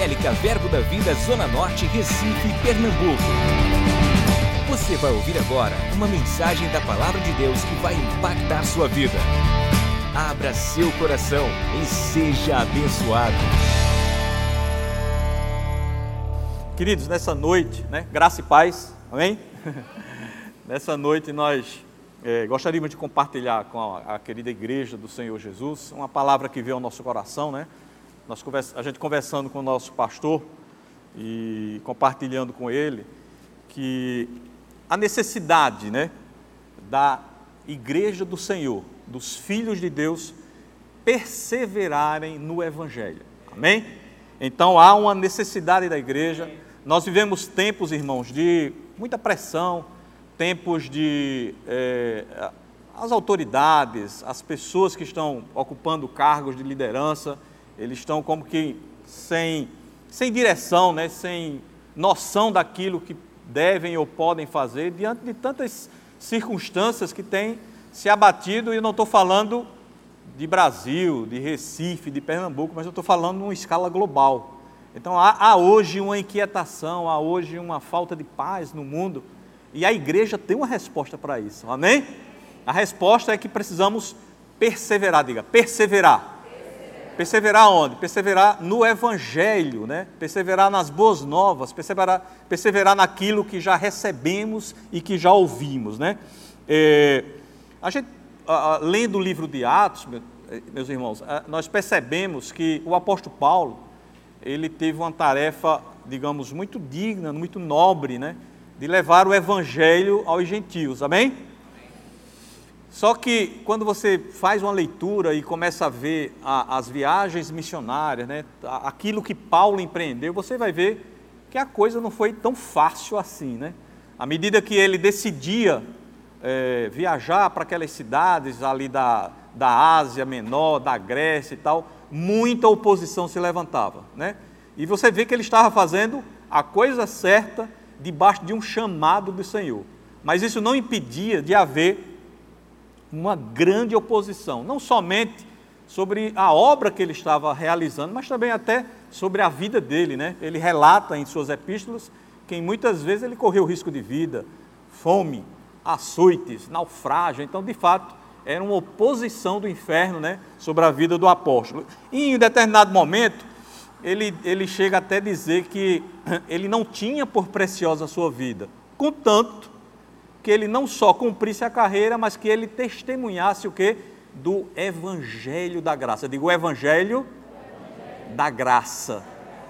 Evangélica Verbo da Vida Zona Norte, Recife, Pernambuco. Você vai ouvir agora uma mensagem da Palavra de Deus que vai impactar sua vida. Abra seu coração e seja abençoado. Queridos, nessa noite, né, graça e paz, amém? nessa noite nós é, gostaríamos de compartilhar com a, a, querida igreja do Senhor Jesus uma palavra que veio ao nosso coração, né? Nós conversa, a gente conversando com o nosso pastor e compartilhando com ele que a necessidade, né, da igreja do Senhor, dos filhos de Deus perseverarem no evangelho. Amém? Então há uma necessidade da igreja nós vivemos tempos, irmãos, de muita pressão, tempos de é, as autoridades, as pessoas que estão ocupando cargos de liderança, eles estão como que sem, sem direção, né, sem noção daquilo que devem ou podem fazer diante de tantas circunstâncias que têm se abatido, e eu não estou falando de Brasil, de Recife, de Pernambuco, mas eu estou falando numa escala global. Então há, há, hoje uma inquietação, há hoje uma falta de paz no mundo e a igreja tem uma resposta para isso, amém? A resposta é que precisamos perseverar, diga, perseverar. Perseverar onde? Perseverar no Evangelho, né? perseverar nas boas novas, perseverar, perseverar naquilo que já recebemos e que já ouvimos. Né? É, a gente, lendo o livro de Atos, meus irmãos, nós percebemos que o apóstolo Paulo, ele teve uma tarefa, digamos, muito digna, muito nobre, né? De levar o evangelho aos gentios, amém? Só que quando você faz uma leitura e começa a ver a, as viagens missionárias, né, aquilo que Paulo empreendeu, você vai ver que a coisa não foi tão fácil assim. Né? À medida que ele decidia é, viajar para aquelas cidades ali da, da Ásia Menor, da Grécia e tal, muita oposição se levantava. Né? E você vê que ele estava fazendo a coisa certa debaixo de um chamado do Senhor. Mas isso não impedia de haver uma grande oposição, não somente sobre a obra que ele estava realizando, mas também até sobre a vida dele. Né? Ele relata em suas epístolas que muitas vezes ele correu risco de vida, fome, açoites, naufrágio. Então, de fato, era uma oposição do inferno né, sobre a vida do apóstolo. E em determinado momento, ele, ele chega até a dizer que ele não tinha por preciosa a sua vida, contanto que ele não só cumprisse a carreira, mas que ele testemunhasse o que? Do Evangelho da Graça. Eu digo, o Evangelho da Graça.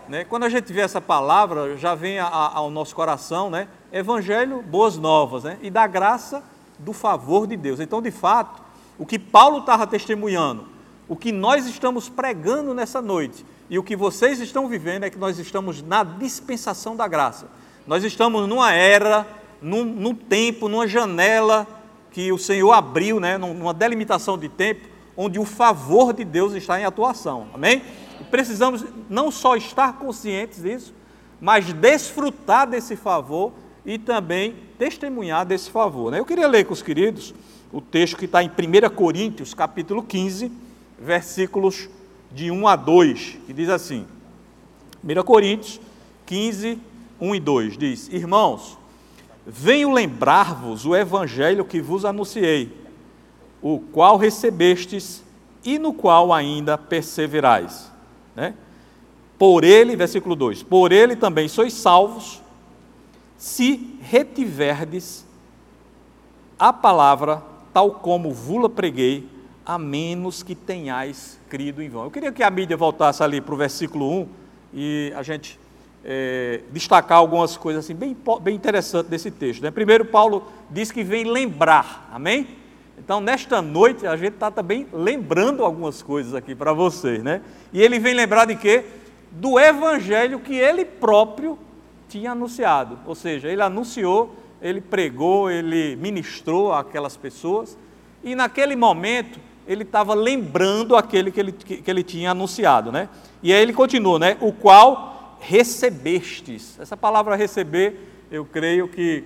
Né? Quando a gente vê essa palavra, já vem a, a, ao nosso coração, né? Evangelho, boas novas, né? E da graça, do favor de Deus. Então, de fato, o que Paulo estava testemunhando, o que nós estamos pregando nessa noite e o que vocês estão vivendo é que nós estamos na dispensação da graça. Nós estamos numa era, num, num tempo, numa janela que o Senhor abriu, né, numa delimitação de tempo, onde o favor de Deus está em atuação. Amém? E precisamos não só estar conscientes disso, mas desfrutar desse favor e também testemunhar desse favor. Né? Eu queria ler com os queridos o texto que está em 1 Coríntios, capítulo 15, versículos de 1 a 2, que diz assim: 1 Coríntios 15, 1 e 2 diz: Irmãos, venho lembrar-vos o evangelho que vos anunciei, o qual recebestes e no qual ainda perseverais. Né? Por ele, versículo 2: Por ele também sois salvos se retiverdes a palavra tal como vula preguei, a menos que tenhais crido em vão. Eu queria que a mídia voltasse ali para o versículo 1 e a gente é, destacar algumas coisas assim bem, bem interessantes desse texto. Né? Primeiro, Paulo diz que vem lembrar, amém? Então, nesta noite, a gente está também lembrando algumas coisas aqui para vocês, né? E ele vem lembrar de quê? Do evangelho que ele próprio tinha anunciado, ou seja, ele anunciou, ele pregou, ele ministrou aquelas pessoas, e naquele momento ele estava lembrando aquele que ele, que, ele tinha anunciado, né? E aí ele continua, né? O qual recebestes. Essa palavra receber, eu creio que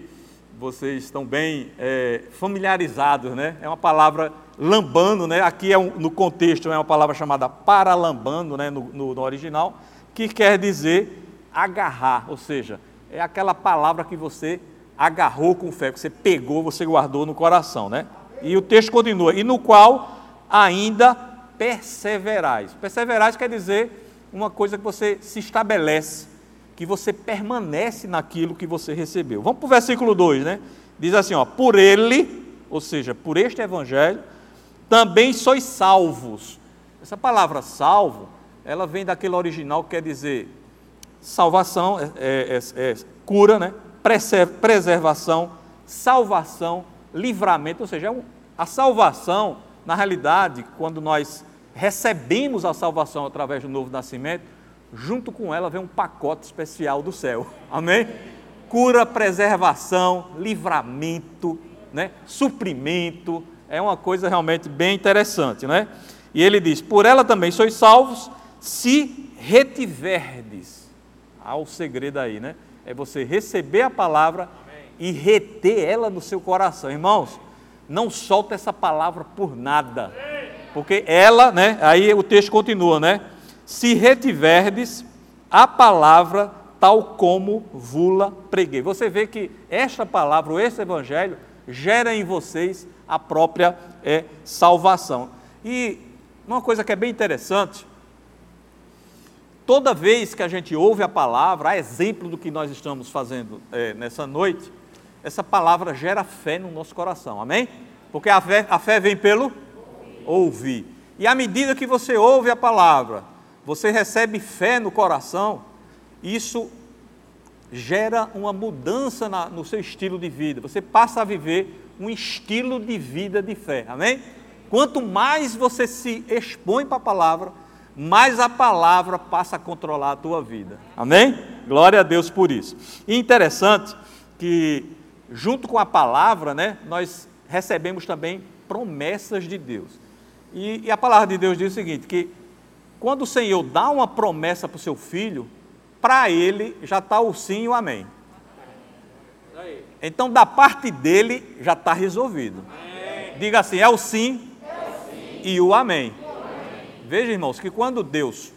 vocês estão bem é, familiarizados, né? É uma palavra lambando, né? Aqui é um, no contexto é uma palavra chamada paralambando, né? No, no, no original, que quer dizer agarrar, ou seja, é aquela palavra que você agarrou com fé, que você pegou, você guardou no coração, né? E o texto continua, e no qual ainda perseverais. Perseverais quer dizer uma coisa que você se estabelece, que você permanece naquilo que você recebeu. Vamos para o versículo 2, né? Diz assim, ó, por ele, ou seja, por este evangelho, também sois salvos. Essa palavra salvo, ela vem daquele original que quer dizer salvação, é, é, é, é cura, né? preservação, salvação, livramento, ou seja, é a salvação, na realidade, quando nós recebemos a salvação através do novo nascimento, junto com ela vem um pacote especial do céu. Amém? Cura, preservação, livramento, né? suprimento, é uma coisa realmente bem interessante, né? E ele diz: Por ela também sois salvos, se retiverdes. Há o segredo aí, né? É você receber a palavra Amém. e reter ela no seu coração. Irmãos, não solta essa palavra por nada. Porque ela, né? Aí o texto continua, né? Se retiverdes a palavra tal como vula preguei. Você vê que esta palavra, esse evangelho, gera em vocês a própria é, salvação. E uma coisa que é bem interessante, toda vez que a gente ouve a palavra, a exemplo do que nós estamos fazendo é, nessa noite, essa palavra gera fé no nosso coração, amém? Porque a fé, a fé vem pelo ouvir. E à medida que você ouve a palavra, você recebe fé no coração, isso gera uma mudança na, no seu estilo de vida. Você passa a viver um estilo de vida de fé, amém? Quanto mais você se expõe para a palavra, mais a palavra passa a controlar a tua vida. Amém? Glória a Deus por isso. E interessante que, junto com a palavra, né, nós recebemos também promessas de Deus. E, e a palavra de Deus diz o seguinte: que quando o Senhor dá uma promessa para o seu filho, para ele já está o sim e o amém. Então, da parte dele, já está resolvido. Diga assim: é o sim, e o amém. Veja, irmãos, que quando Deus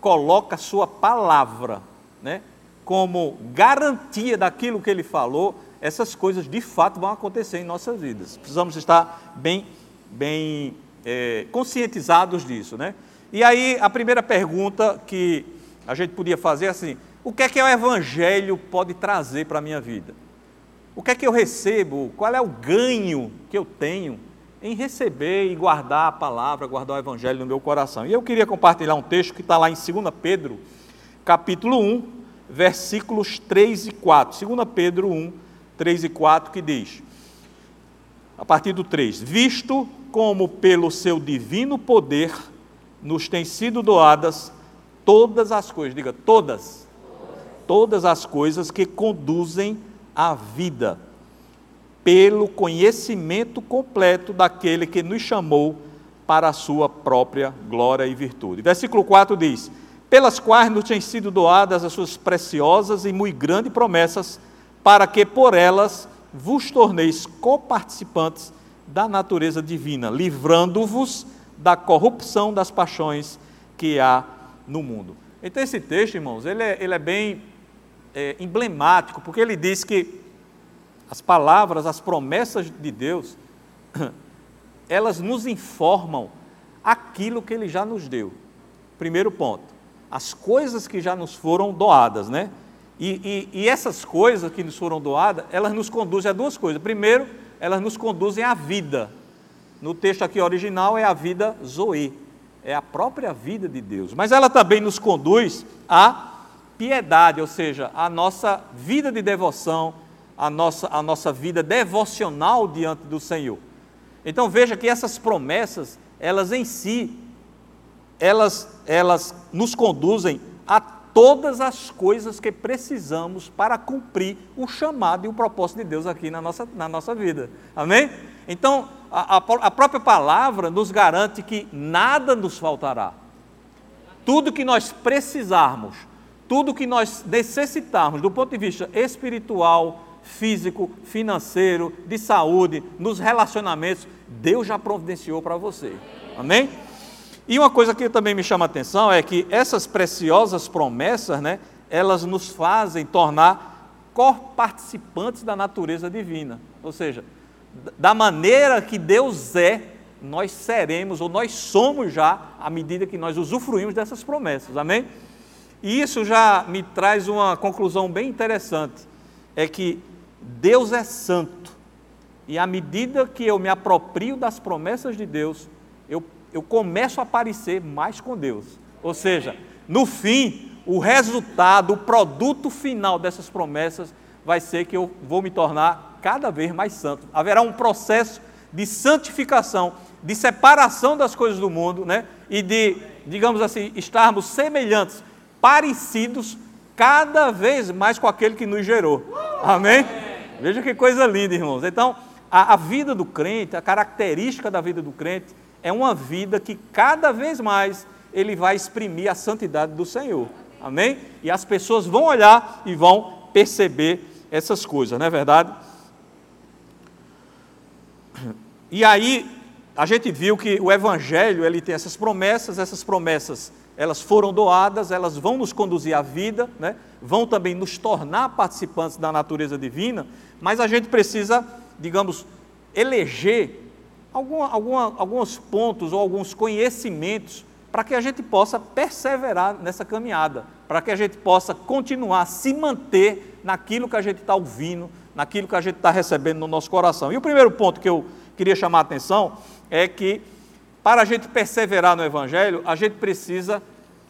coloca sua palavra, né, como garantia daquilo que ele falou, essas coisas de fato vão acontecer em nossas vidas. Precisamos estar bem, bem é, conscientizados disso, né? E aí a primeira pergunta que a gente podia fazer é assim: o que é que o Evangelho pode trazer para a minha vida? O que é que eu recebo? Qual é o ganho que eu tenho em receber e guardar a palavra, guardar o Evangelho no meu coração? E eu queria compartilhar um texto que está lá em 2 Pedro, capítulo 1, versículos 3 e 4. 2 Pedro 1, 3 e 4, que diz, a partir do 3: Visto como pelo seu divino poder nos têm sido doadas todas as coisas, diga todas, todas as coisas que conduzem à vida, pelo conhecimento completo daquele que nos chamou para a sua própria glória e virtude. Versículo 4 diz: Pelas quais nos têm sido doadas as suas preciosas e muito grandes promessas, para que por elas vos torneis coparticipantes da natureza divina, livrando-vos da corrupção das paixões que há no mundo. Então, esse texto, irmãos, ele é, ele é bem é, emblemático, porque ele diz que as palavras, as promessas de Deus, elas nos informam aquilo que Ele já nos deu. Primeiro ponto, as coisas que já nos foram doadas, né? E, e, e essas coisas que nos foram doadas, elas nos conduzem a duas coisas. Primeiro, elas nos conduzem à vida. No texto aqui original é a vida Zoe, é a própria vida de Deus. Mas ela também nos conduz à piedade, ou seja, a nossa vida de devoção, a nossa, a nossa vida devocional diante do Senhor. Então veja que essas promessas, elas em si, elas, elas nos conduzem todas as coisas que precisamos para cumprir o chamado e o propósito de Deus aqui na nossa, na nossa vida. Amém? Então, a, a, a própria palavra nos garante que nada nos faltará. Tudo que nós precisarmos, tudo que nós necessitarmos do ponto de vista espiritual, físico, financeiro, de saúde, nos relacionamentos, Deus já providenciou para você. Amém? E uma coisa que também me chama a atenção é que essas preciosas promessas, né, elas nos fazem tornar co-participantes da natureza divina. Ou seja, da maneira que Deus é, nós seremos ou nós somos já à medida que nós usufruímos dessas promessas. Amém? E isso já me traz uma conclusão bem interessante, é que Deus é santo. E à medida que eu me aproprio das promessas de Deus, eu, eu começo a parecer mais com Deus. Ou seja, no fim, o resultado, o produto final dessas promessas vai ser que eu vou me tornar cada vez mais santo. Haverá um processo de santificação, de separação das coisas do mundo, né? E de, digamos assim, estarmos semelhantes parecidos cada vez mais com aquele que nos gerou. Amém? Veja que coisa linda, irmãos. Então, a, a, vida do crente, a característica da vida do crente, é uma vida que cada vez mais ele vai exprimir a santidade do Senhor. Amém? E as pessoas vão olhar e vão perceber essas coisas, não é verdade? E aí, a gente viu que o Evangelho ele tem essas promessas, essas promessas elas foram doadas, elas vão nos conduzir à vida, né? vão também nos tornar participantes da natureza divina, mas a gente precisa, digamos, eleger alguma, alguma, alguns pontos ou alguns conhecimentos para que a gente possa perseverar nessa caminhada, para que a gente possa continuar, se manter naquilo que a gente está ouvindo, naquilo que a gente está recebendo no nosso coração. E o primeiro ponto que eu queria chamar a atenção é que para a gente perseverar no Evangelho, a gente precisa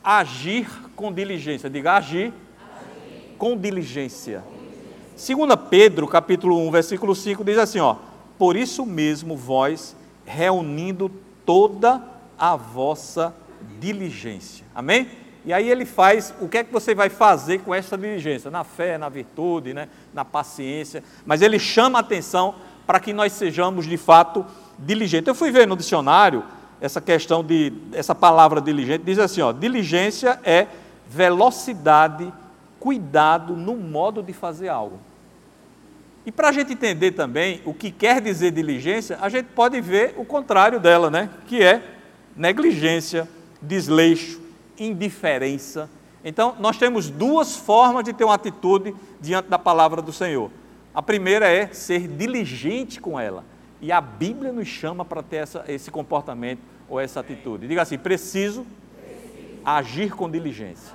agir com diligência. Diga, agir, agir. com diligência. Segunda Pedro, capítulo 1, versículo 5, diz assim, ó, Por isso mesmo vós, reunindo toda a vossa diligência. Amém? E aí ele faz, o que é que você vai fazer com essa diligência? Na fé, na virtude, né? na paciência. Mas ele chama a atenção para que nós sejamos de fato diligentes. Eu fui ver no dicionário, essa questão de, essa palavra diligente, diz assim, ó, diligência é velocidade, cuidado no modo de fazer algo. E para a gente entender também o que quer dizer diligência, a gente pode ver o contrário dela, né? Que é negligência, desleixo, indiferença. Então, nós temos duas formas de ter uma atitude diante da palavra do Senhor. A primeira é ser diligente com ela. E a Bíblia nos chama para ter essa, esse comportamento ou essa atitude? Diga assim: preciso agir com diligência.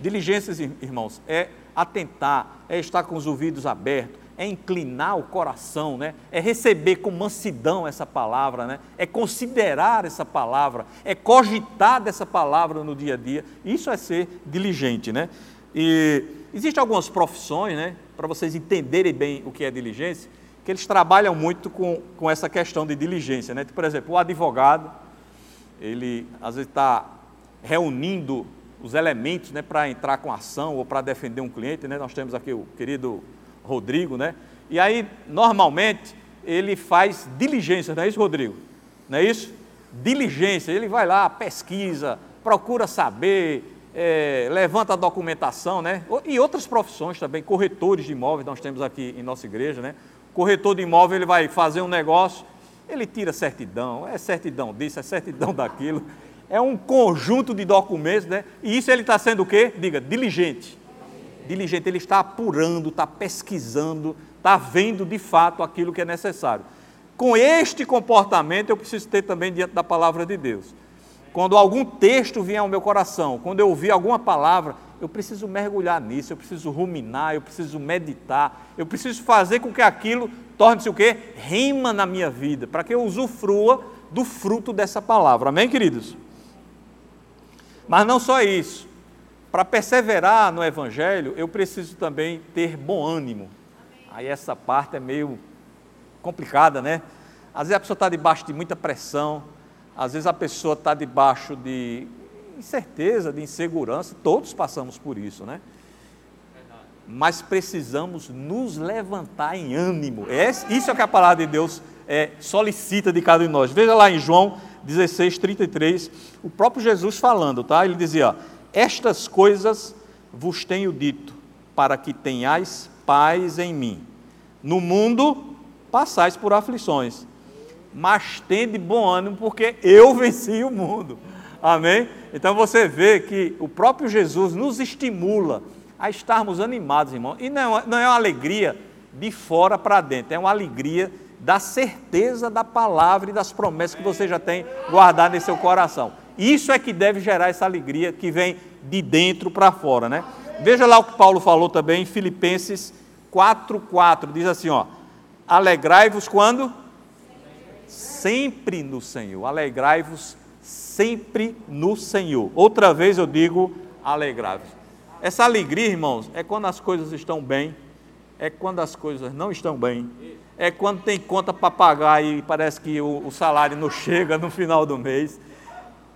Diligências, irmãos, é atentar, é estar com os ouvidos abertos, é inclinar o coração, né? é receber com mansidão essa palavra, né? é considerar essa palavra, é cogitar dessa palavra no dia a dia. Isso é ser diligente. Né? E existem algumas profissões, né? para vocês entenderem bem o que é diligência, que eles trabalham muito com, com essa questão de diligência. Né? Por exemplo, o advogado, ele às vezes está reunindo os elementos né, para entrar com ação ou para defender um cliente. Né? Nós temos aqui o querido Rodrigo, né? e aí, normalmente, ele faz diligência, não é isso, Rodrigo? Não é isso? Diligência, ele vai lá, pesquisa, procura saber, é, levanta a documentação, né? E outras profissões também, corretores de imóveis, nós temos aqui em nossa igreja, né? corretor de imóvel ele vai fazer um negócio, ele tira certidão, é certidão disso, é certidão daquilo, é um conjunto de documentos, né? E isso ele está sendo o quê? Diga, diligente. Diligente, ele está apurando, está pesquisando, está vendo de fato aquilo que é necessário. Com este comportamento eu preciso ter também diante da palavra de Deus. Quando algum texto vier ao meu coração, quando eu ouvir alguma palavra, eu preciso mergulhar nisso, eu preciso ruminar, eu preciso meditar, eu preciso fazer com que aquilo torne-se o quê? Rima na minha vida, para que eu usufrua do fruto dessa palavra. Amém, queridos? Mas não só isso. Para perseverar no Evangelho, eu preciso também ter bom ânimo. Aí essa parte é meio complicada, né? Às vezes a pessoa está debaixo de muita pressão, às vezes a pessoa está debaixo de incerteza, de insegurança, todos passamos por isso, né? Mas precisamos nos levantar em ânimo. É, isso é o que a palavra de Deus é, solicita de cada um de nós. Veja lá em João 16, 33, o próprio Jesus falando, tá? Ele dizia: Estas coisas vos tenho dito, para que tenhais paz em mim. No mundo passais por aflições, mas tende bom ânimo, porque eu venci o mundo. Amém? Então você vê que o próprio Jesus nos estimula a estarmos animados, irmão. E não, não é uma alegria de fora para dentro, é uma alegria da certeza da palavra e das promessas que você já tem guardado em seu coração. Isso é que deve gerar essa alegria que vem de dentro para fora, né? Veja lá o que Paulo falou também em Filipenses 4:4, diz assim, ó: Alegrai-vos quando sempre no Senhor. Alegrai-vos sempre no Senhor. Outra vez eu digo, alegrai-vos. Essa alegria, irmãos, é quando as coisas estão bem, é quando as coisas não estão bem, é quando tem conta para pagar e parece que o, o salário não chega no final do mês.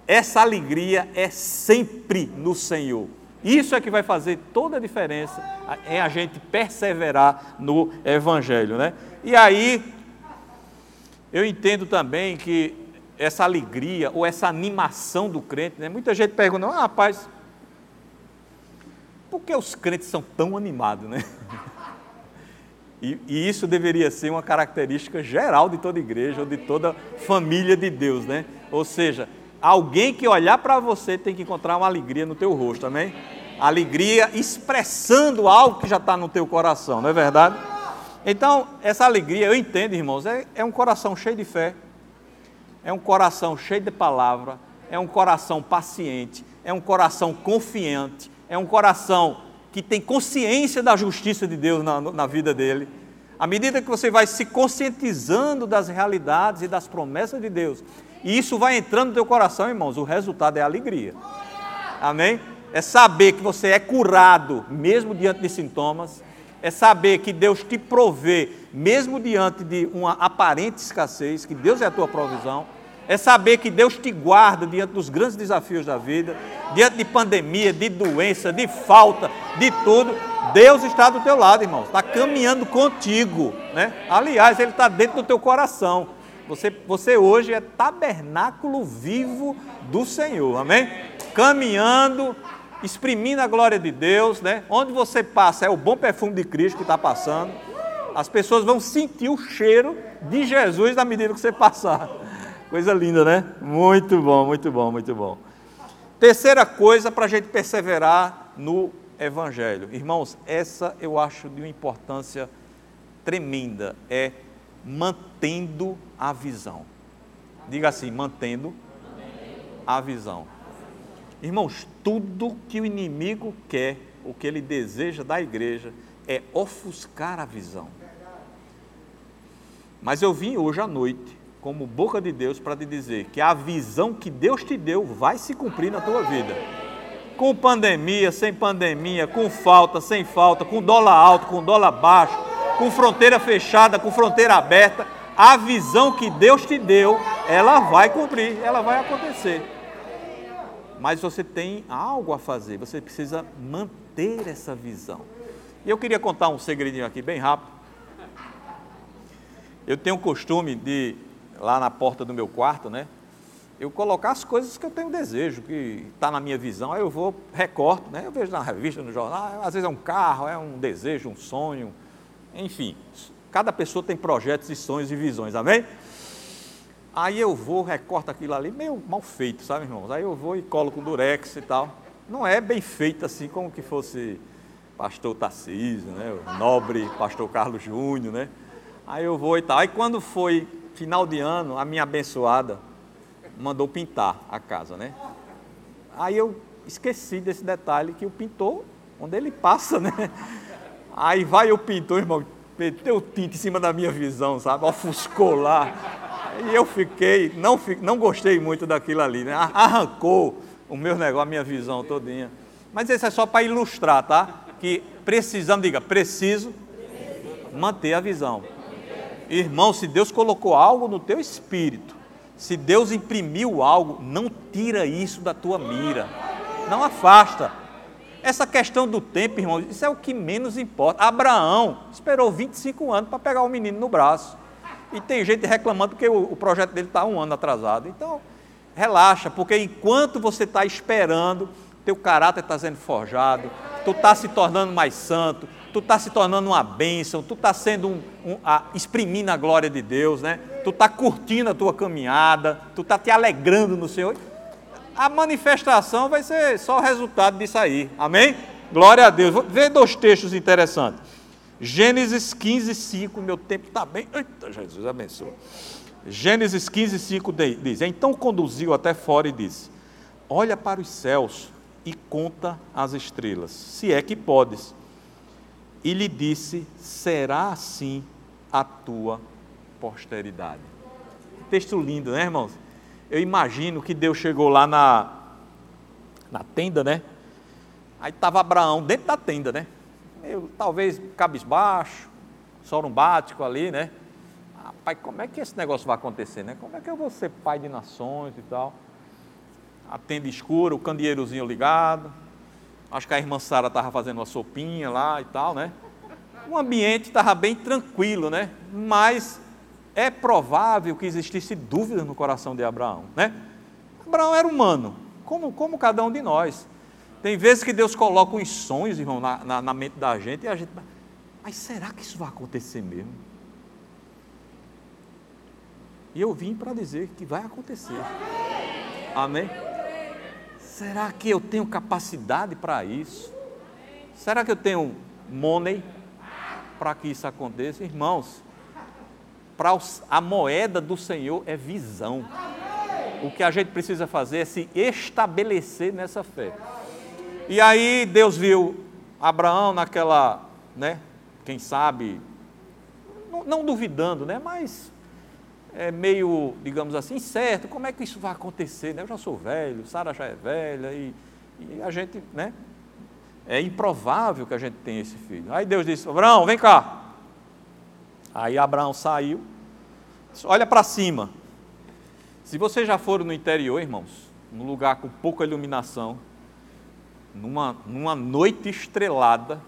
Essa alegria é sempre no Senhor. Isso é que vai fazer toda a diferença em a gente perseverar no Evangelho, né? E aí, eu entendo também que essa alegria ou essa animação do crente, né? Muita gente pergunta, ah, rapaz, por que os crentes são tão animados, né? E, e, isso deveria ser uma característica geral de toda igreja ou de toda família de Deus, né? Ou seja, alguém que olhar para você tem que encontrar uma alegria no teu rosto, amém? Alegria expressando algo que já está no teu coração, não é verdade? Então, essa alegria, eu entendo, irmãos, é, é um coração cheio de fé, é um coração cheio de palavra, é um coração paciente, é um coração confiante, é um coração que tem consciência da justiça de Deus na, na vida dele. À medida que você vai se conscientizando das realidades e das promessas de Deus, e isso vai entrando no teu coração, irmãos, o resultado é alegria. Amém? É saber que você é curado, mesmo diante de sintomas, é saber que Deus te provê, mesmo diante de uma aparente escassez, que Deus é a tua provisão, é saber que Deus te guarda diante dos grandes desafios da vida, diante de pandemia, de doença, de falta, de tudo. Deus está do teu lado, irmão, está caminhando contigo, né? Aliás, Ele está dentro do teu coração. Você, você hoje é tabernáculo vivo do Senhor, amém? Caminhando exprimindo a glória de Deus, né? Onde você passa é o bom perfume de Cristo que está passando. As pessoas vão sentir o cheiro de Jesus na medida que você passar. Coisa linda, né? Muito bom, muito bom, muito bom. Terceira coisa para a gente perseverar no Evangelho. Irmãos, essa eu acho de uma importância tremenda, é mantendo a visão. Diga assim, mantendo a visão. Irmãos, tudo que o inimigo quer, o que ele deseja da igreja, é ofuscar a visão. Mas eu vim hoje à noite, como boca de Deus, para te dizer que a visão que Deus te deu vai se cumprir na tua vida. Com pandemia, sem pandemia, com falta, sem falta, com dólar alto, com dólar baixo, com fronteira fechada, com fronteira aberta, a visão que Deus te deu, ela vai cumprir, ela vai acontecer mas você tem algo a fazer, você precisa manter essa visão. E eu queria contar um segredinho aqui bem rápido. Eu tenho o costume de, lá na porta do meu quarto, né? Eu colocar as coisas que eu tenho desejo, que está na minha visão, aí eu vou, recorto, né? Eu vejo na revista, no jornal, às vezes é um carro, é um desejo, um sonho, enfim. Cada pessoa tem projetos e sonhos e visões, amém? Aí eu vou, recorto aquilo ali, meio mal feito, sabe, irmãos? Aí eu vou e colo com durex e tal. Não é bem feito assim como que fosse pastor Tarcísio, né? O nobre pastor Carlos Júnior, né? Aí eu vou e tal. Aí quando foi final de ano, a minha abençoada mandou pintar a casa, né? Aí eu esqueci desse detalhe que o pintor, onde ele passa, né? Aí vai o pintor, irmão, meteu tinta em cima da minha visão, sabe? Ofuscou lá. E eu fiquei, não, não gostei muito daquilo ali, né? Arrancou o meu negócio, a minha visão todinha. Mas isso é só para ilustrar, tá? Que precisamos, diga, preciso manter a visão. Irmão, se Deus colocou algo no teu espírito, se Deus imprimiu algo, não tira isso da tua mira. Não afasta. Essa questão do tempo, irmão, isso é o que menos importa. Abraão esperou 25 anos para pegar o menino no braço. E tem gente reclamando porque o, o projeto dele está um ano atrasado. Então, relaxa, porque enquanto você está esperando, teu caráter está sendo forjado, tu está se tornando mais santo, tu está se tornando uma bênção, tu está sendo um, um a, exprimindo a glória de Deus, né? tu está curtindo a tua caminhada, tu está te alegrando no Senhor, a manifestação vai ser só o resultado disso aí. Amém? Glória a Deus. Ver dois textos interessantes. Gênesis 15, 5. Meu tempo está bem. Eita, Jesus abençoe. Gênesis 15, 5 diz: Então conduziu até fora e disse: Olha para os céus e conta as estrelas, se é que podes. E lhe disse: Será assim a tua posteridade. Texto lindo, né, irmãos? Eu imagino que Deus chegou lá na, na tenda, né? Aí estava Abraão dentro da tenda, né? Eu, talvez cabisbaixo, sorumbático ali, né? pai, como é que esse negócio vai acontecer, né? Como é que eu vou ser pai de nações e tal? A tenda escura, o candeeirozinho ligado. Acho que a irmã Sara estava fazendo uma sopinha lá e tal, né? O ambiente estava bem tranquilo, né? Mas é provável que existisse dúvidas no coração de Abraão, né? Abraão era humano, como, como cada um de nós. Tem vezes que Deus coloca uns sonhos, irmão, na, na, na mente da gente e a gente. Mas será que isso vai acontecer mesmo? E eu vim para dizer que vai acontecer. Amém? Será que eu tenho capacidade para isso? Será que eu tenho money para que isso aconteça? Irmãos, para a moeda do Senhor é visão. O que a gente precisa fazer é se estabelecer nessa fé. E aí Deus viu Abraão naquela, né, quem sabe, não, não duvidando, né, mas é meio, digamos assim, incerto, como é que isso vai acontecer? Né? Eu já sou velho, Sara já é velha, e, e, a gente, né? É improvável que a gente tenha esse filho. Aí Deus disse, Abraão, vem cá. Aí Abraão saiu, disse, olha para cima. Se vocês já foram no interior, irmãos, num lugar com pouca iluminação, numa, numa noite estrelada,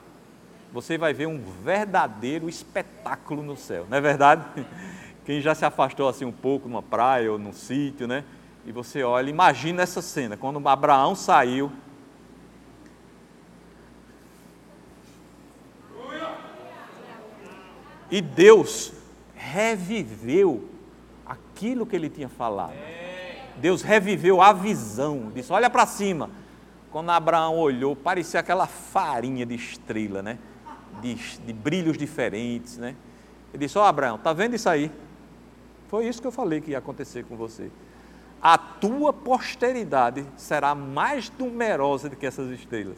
você vai ver um verdadeiro espetáculo no céu, não é verdade? Quem já se afastou assim um pouco numa praia ou num sítio, né? E você olha, imagina essa cena, quando Abraão saiu. E Deus reviveu aquilo que ele tinha falado. Deus reviveu a visão, disse: Olha para cima. Quando Abraão olhou, parecia aquela farinha de estrela, né? De, de brilhos diferentes, né? Ele disse: Ó, oh, Abraão, tá vendo isso aí? Foi isso que eu falei que ia acontecer com você. A tua posteridade será mais numerosa do que essas estrelas.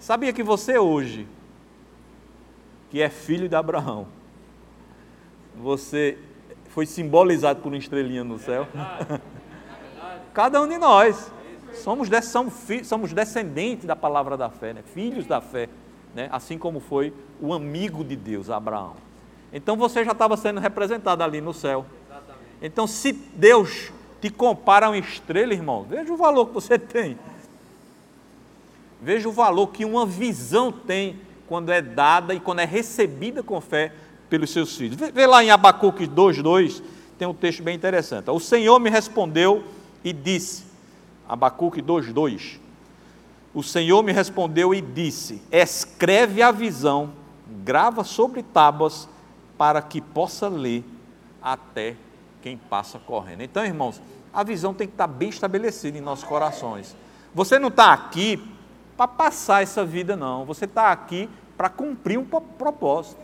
Sabia que você hoje, que é filho de Abraão, você foi simbolizado por uma estrelinha no céu? Cada um de nós. Somos, somos, somos descendentes da palavra da fé, né? filhos da fé, né? assim como foi o amigo de Deus, Abraão. Então você já estava sendo representado ali no céu. Exatamente. Então, se Deus te compara a uma estrela, irmão, veja o valor que você tem. Veja o valor que uma visão tem quando é dada e quando é recebida com fé pelos seus filhos. Vê, lá em Abacuque 2,2, tem um texto bem interessante. O Senhor me respondeu e disse, Abacuque 2,2, o Senhor me respondeu e disse: Escreve a visão, grava sobre tábuas para que possa ler até quem passa correndo. Então, irmãos, a visão tem que estar bem estabelecida em nossos corações. Você não está aqui para passar essa vida, não. Você está aqui para cumprir um propósito.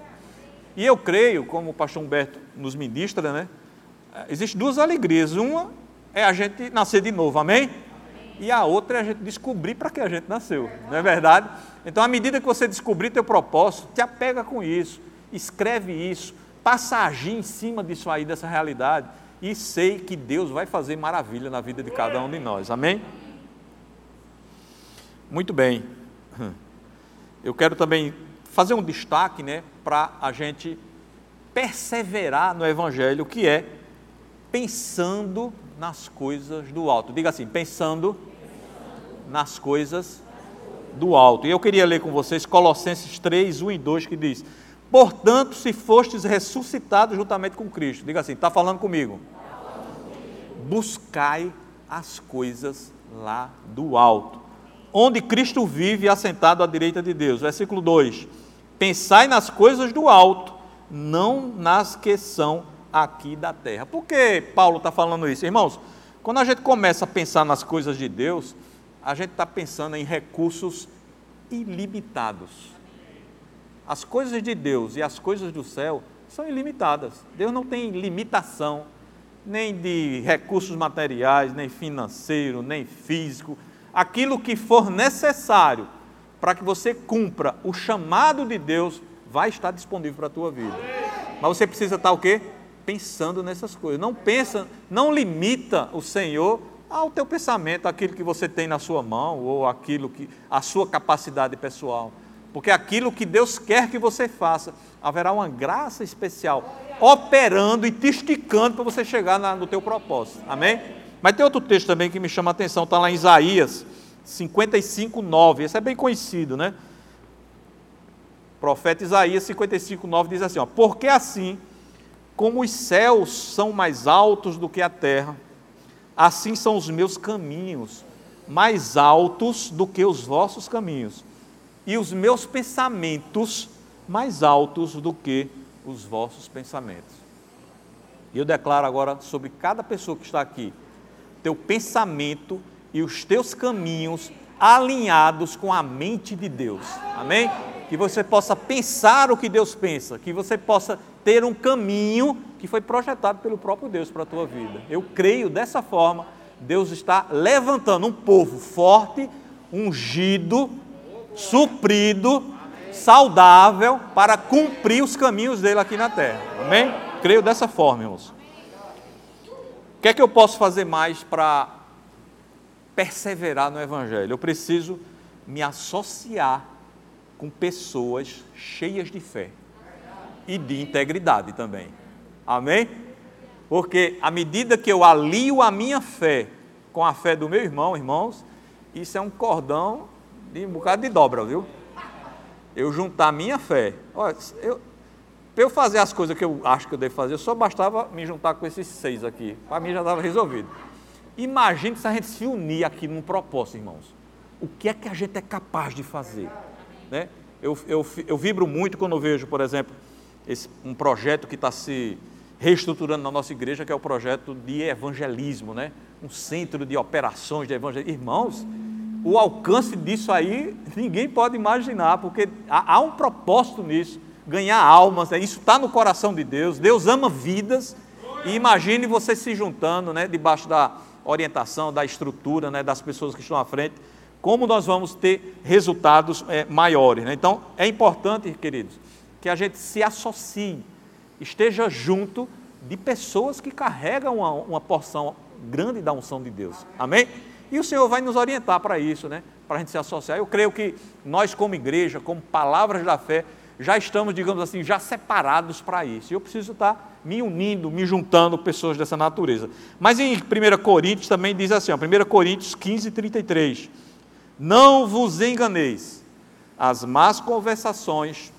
E eu creio, como o pastor Humberto nos ministra, né? Existem duas alegrias. Uma é a gente nascer de novo, amém? E a outra é a gente descobrir para que a gente nasceu, não é verdade? Então, à medida que você descobrir teu propósito, te apega com isso escreve isso, passa a agir em cima disso aí, dessa realidade, e sei que Deus vai fazer maravilha na vida de cada um de nós. Amém? Muito bem. Eu quero também fazer um destaque, né, para a gente perseverar no Evangelho, que é pensando nas coisas do alto. Diga assim, pensando nas coisas do alto. E eu queria ler com vocês Colossenses 3, 1 e 2, que diz: Portanto, se fostes ressuscitados juntamente com Cristo, diga assim, está falando comigo. Buscai as coisas lá do alto, onde Cristo vive assentado à direita de Deus. Versículo 2: Pensai nas coisas do alto, não nas que são aqui da terra. Por que Paulo está falando isso? Irmãos, quando a gente começa a pensar nas coisas de Deus, a gente está pensando em recursos ilimitados. As coisas de Deus e as coisas do céu são ilimitadas. Deus não tem limitação, nem de recursos materiais, nem financeiro, nem físico. Aquilo que for necessário para que você cumpra o chamado de Deus vai estar disponível para a tua vida. Mas você precisa estar o quê? Pensando nessas coisas. Não pensa, não limita o Senhor ao teu pensamento, aquilo que você tem na sua mão ou aquilo que a sua capacidade pessoal. Porque aquilo que Deus quer que você faça, haverá uma graça especial operando e te esticando para você chegar na, no teu propósito. Amém? Mas tem outro texto também que me chama a atenção, está lá em Isaías 55, 9. Esse é bem conhecido, né? O profeta Isaías 55, 9 diz assim: ó, Porque assim como os céus são mais altos do que a terra, assim são os meus caminhos mais altos do que os vossos caminhos, e os meus pensamentos mais altos do que os vossos pensamentos. E eu declaro agora sobre cada pessoa que está aqui, teu pensamento e os teus caminhos alinhados com a mente de Deus. Amém? Que você possa pensar o que Deus pensa, que você possa ter um caminho que foi projetado pelo próprio Deus para a tua vida. Eu creio dessa forma, Deus está levantando um povo forte, ungido, suprido, saudável para cumprir os caminhos dele aqui na terra. Amém? Creio dessa forma, irmãos. O que é que eu posso fazer mais para perseverar no Evangelho? Eu preciso me associar com pessoas cheias de fé e de integridade também. Amém? Porque à medida que eu alio a minha fé com a fé do meu irmão, irmãos, isso é um cordão de um bocado de dobra, viu? Eu juntar minha fé. Olha, eu, para eu fazer as coisas que eu acho que eu devo fazer, só bastava me juntar com esses seis aqui. Para mim já estava resolvido. Imagine se a gente se unir aqui num propósito, irmãos. O que é que a gente é capaz de fazer? Né? Eu, eu, eu vibro muito quando eu vejo, por exemplo, esse, um projeto que está se reestruturando na nossa igreja, que é o projeto de evangelismo, né? um centro de operações de evangelismo. Irmãos, o alcance disso aí ninguém pode imaginar, porque há, há um propósito nisso, ganhar almas, né? isso está no coração de Deus, Deus ama vidas, e imagine você se juntando, né, debaixo da orientação, da estrutura, né, das pessoas que estão à frente, como nós vamos ter resultados é, maiores. Né? Então, é importante, queridos, que a gente se associe, esteja junto de pessoas que carregam uma, uma porção grande da unção de Deus. Amém? E o Senhor vai nos orientar para isso, né? Para a gente se associar. Eu creio que nós, como igreja, como palavras da fé, já estamos, digamos assim, já separados para isso. Eu preciso estar me unindo, me juntando pessoas dessa natureza. Mas em 1 Coríntios também diz assim, ó, 1 Coríntios 15, 33. Não vos enganeis, as más conversações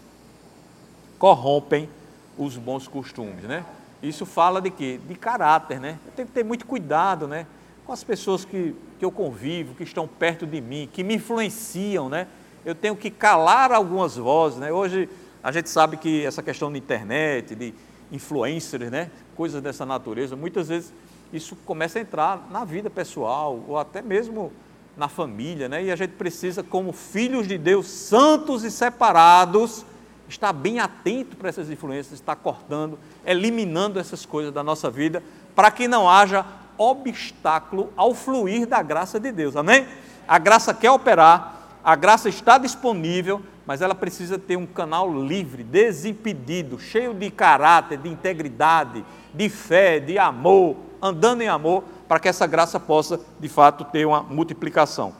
corrompem os bons costumes, né? Isso fala de quê? De caráter, né? Eu tenho que ter muito cuidado, né? Com as pessoas que, que eu convivo, que estão perto de mim, que me influenciam, né? Eu tenho que calar algumas vozes, né? Hoje a gente sabe que essa questão de internet, de influencers, né? Coisas dessa natureza, muitas vezes isso começa a entrar na vida pessoal ou até mesmo na família, né? E a gente precisa, como filhos de Deus, santos e separados, estar bem atento para essas influências, estar cortando, eliminando essas coisas da nossa vida, para que não haja obstáculo ao fluir da graça de Deus. Amém? A graça quer operar, a graça está disponível, mas ela precisa ter um canal livre, desimpedido, cheio de caráter, de integridade, de fé, de amor, andando em amor, para que essa graça possa, de fato, ter uma multiplicação.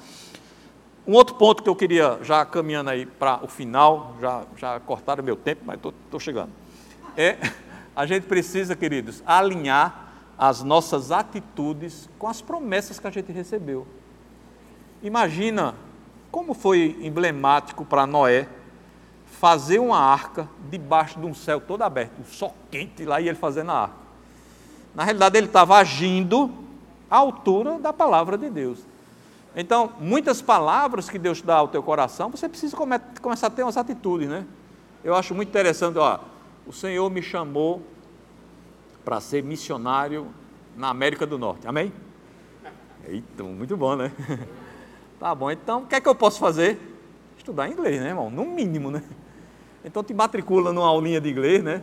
Um outro ponto que eu queria, já caminhando aí para o final, já, já cortaram meu tempo, mas estou chegando, é a gente precisa, queridos, alinhar as nossas atitudes com as promessas que a gente recebeu. Imagina como foi emblemático para Noé fazer uma arca debaixo de um céu todo aberto, um sol quente lá e ele fazendo a arca. Na realidade, ele estava agindo à altura da palavra de Deus. Então, muitas palavras que Deus dá ao teu coração, você precisa come começar a ter umas atitudes, né? Eu acho muito interessante, ó, o Senhor me chamou para ser missionário na América do Norte. Amém? Eita, muito bom, né? Tá bom, então o que é que eu posso fazer? Estudar inglês, né, irmão? No mínimo, né? Então te matricula numa aulinha de inglês, né?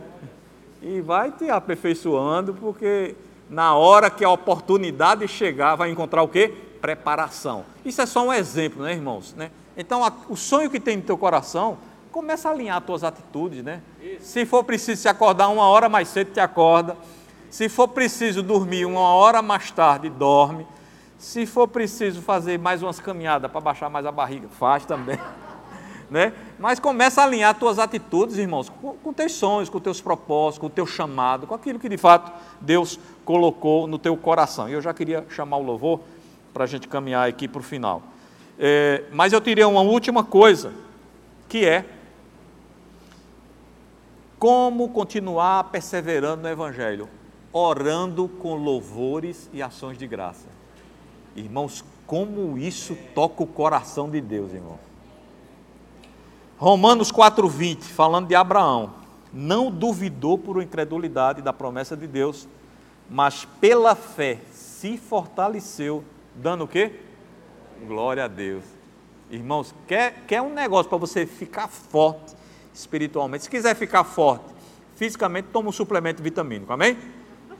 E vai te aperfeiçoando, porque na hora que a oportunidade chegar, vai encontrar o quê? Preparação. Isso é só um exemplo, né, irmãos? Né? Então, o sonho que tem no teu coração, começa a alinhar as tuas atitudes, né? Se for preciso se acordar uma hora mais cedo, te acorda. Se for preciso dormir uma hora mais tarde, dorme. Se for preciso fazer mais umas caminhadas para baixar mais a barriga, faz também. Né? Mas começa a alinhar tuas atitudes, irmãos, com, com teus sonhos, com teus propósitos, com o teu chamado, com aquilo que de fato Deus colocou no teu coração. E eu já queria chamar o louvor para a gente caminhar aqui para o final. É, mas eu teria uma última coisa, que é como continuar perseverando no Evangelho, orando com louvores e ações de graça. Irmãos, como isso toca o coração de Deus, irmão. Romanos 4,20, falando de Abraão, não duvidou por incredulidade da promessa de Deus, mas pela fé se fortaleceu, dando o quê? Glória a Deus. Irmãos, quer, quer um negócio para você ficar forte espiritualmente? Se quiser ficar forte fisicamente, toma um suplemento vitamínico, amém?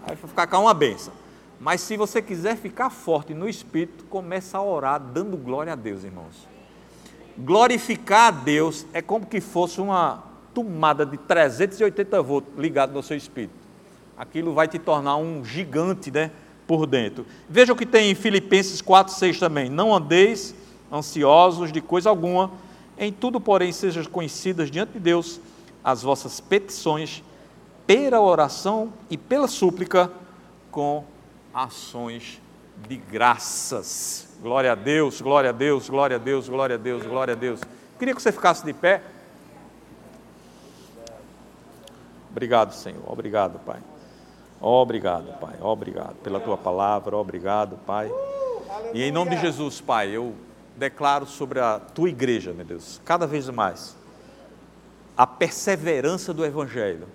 Aí vai ficar cá uma benção. Mas se você quiser ficar forte no espírito, começa a orar dando glória a Deus, irmãos. Glorificar a Deus é como que fosse uma tomada de 380 volts ligado no seu espírito. Aquilo vai te tornar um gigante, né, por dentro. Veja o que tem em Filipenses 4, 6 também. Não andeis ansiosos de coisa alguma, em tudo, porém, sejam conhecidas diante de Deus as vossas petições, pela oração e pela súplica, com ações de graças. Glória a Deus, glória a Deus, glória a Deus, glória a Deus, glória a Deus. Queria que você ficasse de pé. Obrigado, Senhor. Obrigado, Pai. Obrigado, Pai. Obrigado pela tua palavra. Obrigado, Pai. E em nome de Jesus, Pai, eu declaro sobre a tua igreja, meu Deus, cada vez mais, a perseverança do Evangelho.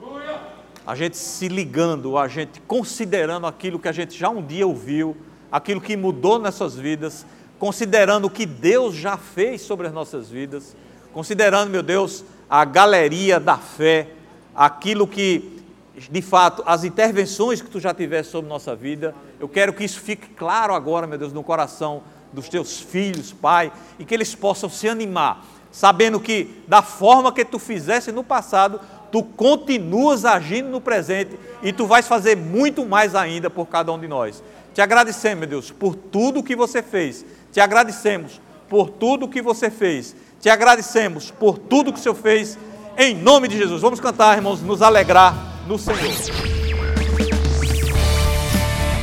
A gente se ligando, a gente considerando aquilo que a gente já um dia ouviu, aquilo que mudou nessas vidas, considerando o que Deus já fez sobre as nossas vidas, considerando, meu Deus, a galeria da fé, aquilo que, de fato, as intervenções que tu já tiveste sobre nossa vida. Eu quero que isso fique claro agora, meu Deus, no coração dos teus filhos, Pai, e que eles possam se animar, sabendo que da forma que tu fizesse no passado, tu continuas agindo no presente e tu vais fazer muito mais ainda por cada um de nós. Te agradecemos, meu Deus, por tudo que você fez. Te agradecemos por tudo que você fez. Te agradecemos por tudo que o Senhor fez. Em nome de Jesus. Vamos cantar, irmãos, nos alegrar no Senhor.